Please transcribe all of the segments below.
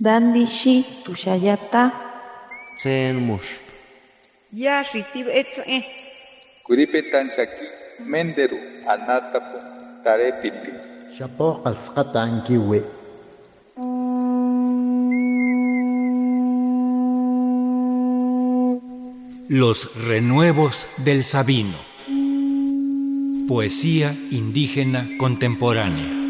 Dandishi tushayata. Tsen mush. Yashi tibetze. Kuripetan shaki menderu anatapu tarepiti. Shapo qalsqata ankiwi. Los renuevos del Sabino. Poesía indígena contemporánea.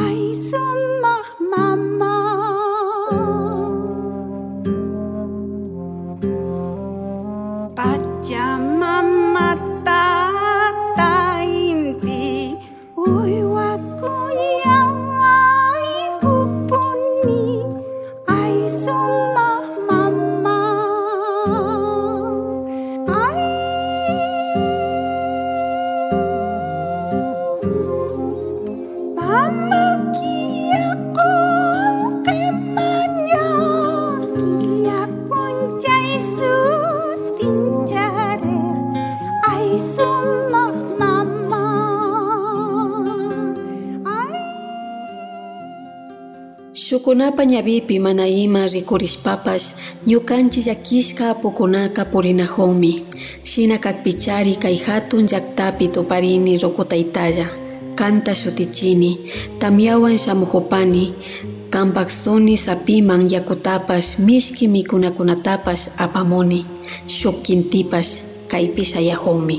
Eis so mach Shukunapa ñavipi mana ima rikurishpapash ñukanchik llakishka apukunaka purinahunmi shina kakpichari kay hatun llaktapi tuparini rukutaytalla kanta shutichini tamyawan shamuhupani kanpak suni sapiman yakutapash mishki mikunakunatapash apamuni shuk kintipash kaypi shayahunmi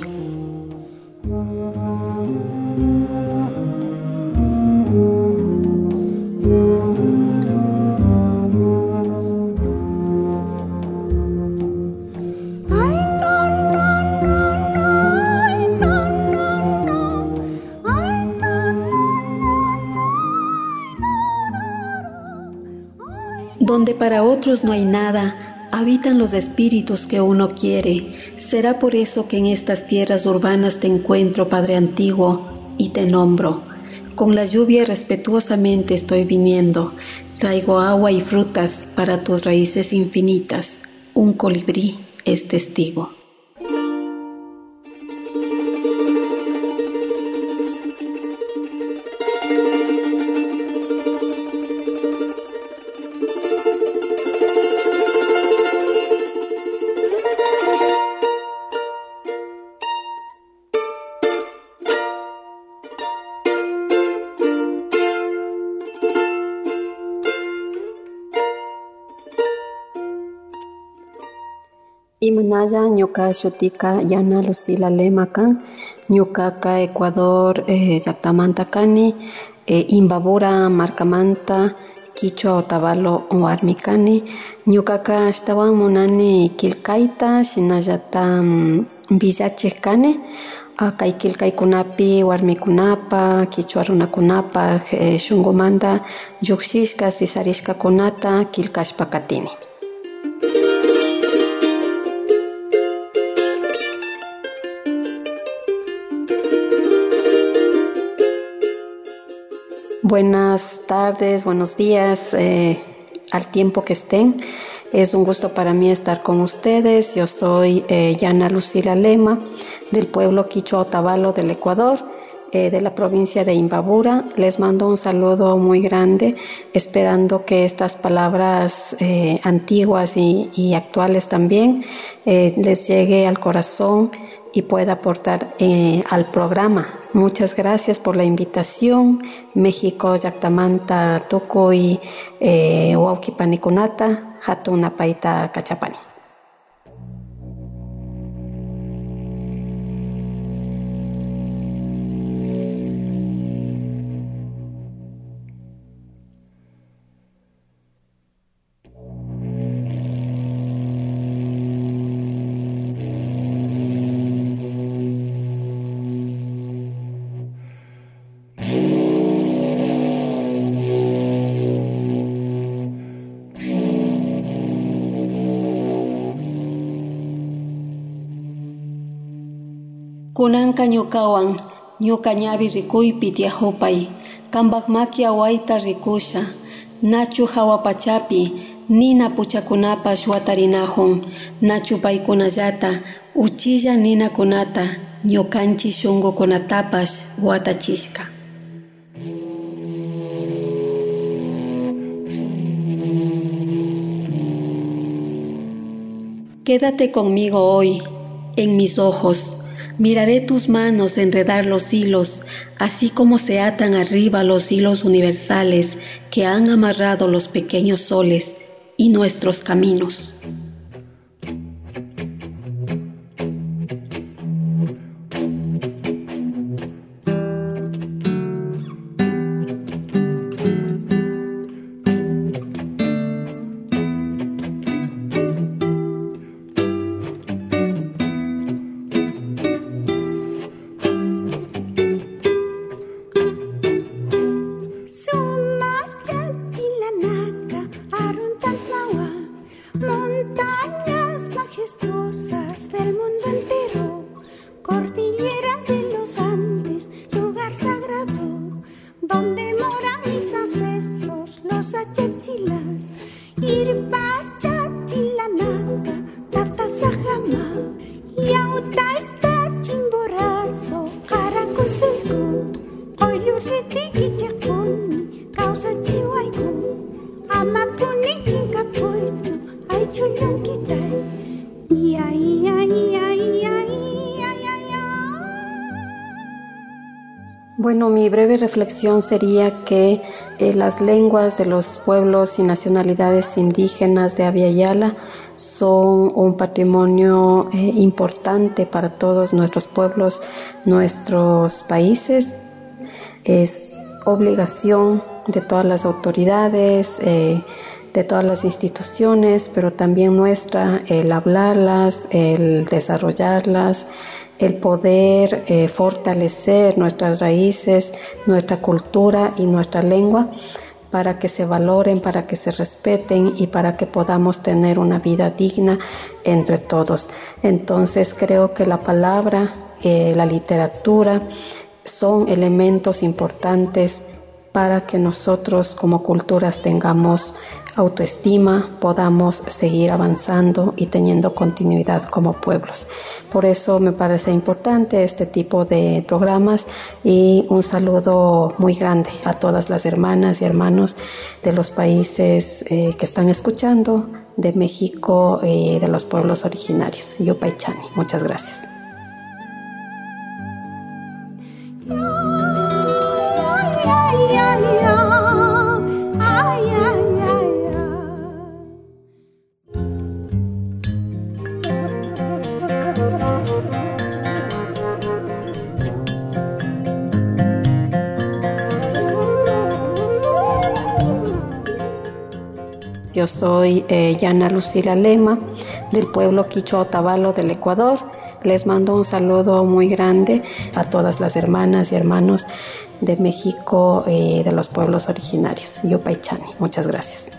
Donde para otros no hay nada, habitan los espíritus que uno quiere. Será por eso que en estas tierras urbanas te encuentro, Padre Antiguo, y te nombro. Con la lluvia respetuosamente estoy viniendo. Traigo agua y frutas para tus raíces infinitas. Un colibrí es testigo. Imanaya ñuka shutika Yana Lucila Lema kan ñukaka Ecuador eh, kani eh, Imbabura markamanta Quichua Otavalo warmi kani. Ñukaka ashtawan munani qillqayta shinallata mm, villachiq kani. Ah, kay qillqaykunapi warmikunapa quichua runakunapaq eh, shunqumanta lluqshishka sisarishkakunata qillqashpa katini Buenas tardes, buenos días, eh, al tiempo que estén. Es un gusto para mí estar con ustedes. Yo soy eh, Yana Lucila Lema, del pueblo Quichua Otavalo del Ecuador, eh, de la provincia de Imbabura. Les mando un saludo muy grande, esperando que estas palabras eh, antiguas y, y actuales también eh, les llegue al corazón y pueda aportar eh, al programa. Muchas gracias por la invitación. México, Yactamanta, Tukuy, eh, Huauquipanikunata, Hatuna Paita, Cachapani. Kunanka ñukawan ñuka ñawi rikuypi tiahupay kanpak maki awayta rikusha. Nachu hawapachapi nina puchakunapash watarinahun nachu paykunallata uchilla ninakunata ñukanchik shunqukunatapash watachishka. Quédate conmigo hoy, en mis ojos. Miraré tus manos enredar los hilos, así como se atan arriba los hilos universales que han amarrado los pequeños soles y nuestros caminos. donde moran mis ancestros, los achachilas, irpachachilanaka, tatasajama, yautaita chimborazo, caracosulco, oyurriti ichaconi, causa chihuaico, amapuni chincapuichu, ay chulonquitai, ia ia ia. Bueno, mi breve reflexión sería que eh, las lenguas de los pueblos y nacionalidades indígenas de Aviala son un patrimonio eh, importante para todos nuestros pueblos, nuestros países. Es obligación de todas las autoridades, eh, de todas las instituciones, pero también nuestra el hablarlas, el desarrollarlas el poder eh, fortalecer nuestras raíces, nuestra cultura y nuestra lengua para que se valoren, para que se respeten y para que podamos tener una vida digna entre todos. Entonces creo que la palabra, eh, la literatura son elementos importantes para que nosotros como culturas tengamos autoestima, podamos seguir avanzando y teniendo continuidad como pueblos. Por eso me parece importante este tipo de programas y un saludo muy grande a todas las hermanas y hermanos de los países eh, que están escuchando, de México y de los pueblos originarios. Yupaychani, muchas gracias. Yo soy eh, Yana Lucila Lema del pueblo Quichua Otavalo del Ecuador. Les mando un saludo muy grande a todas las hermanas y hermanos de México y de los pueblos originarios. Yopaichani. Muchas gracias.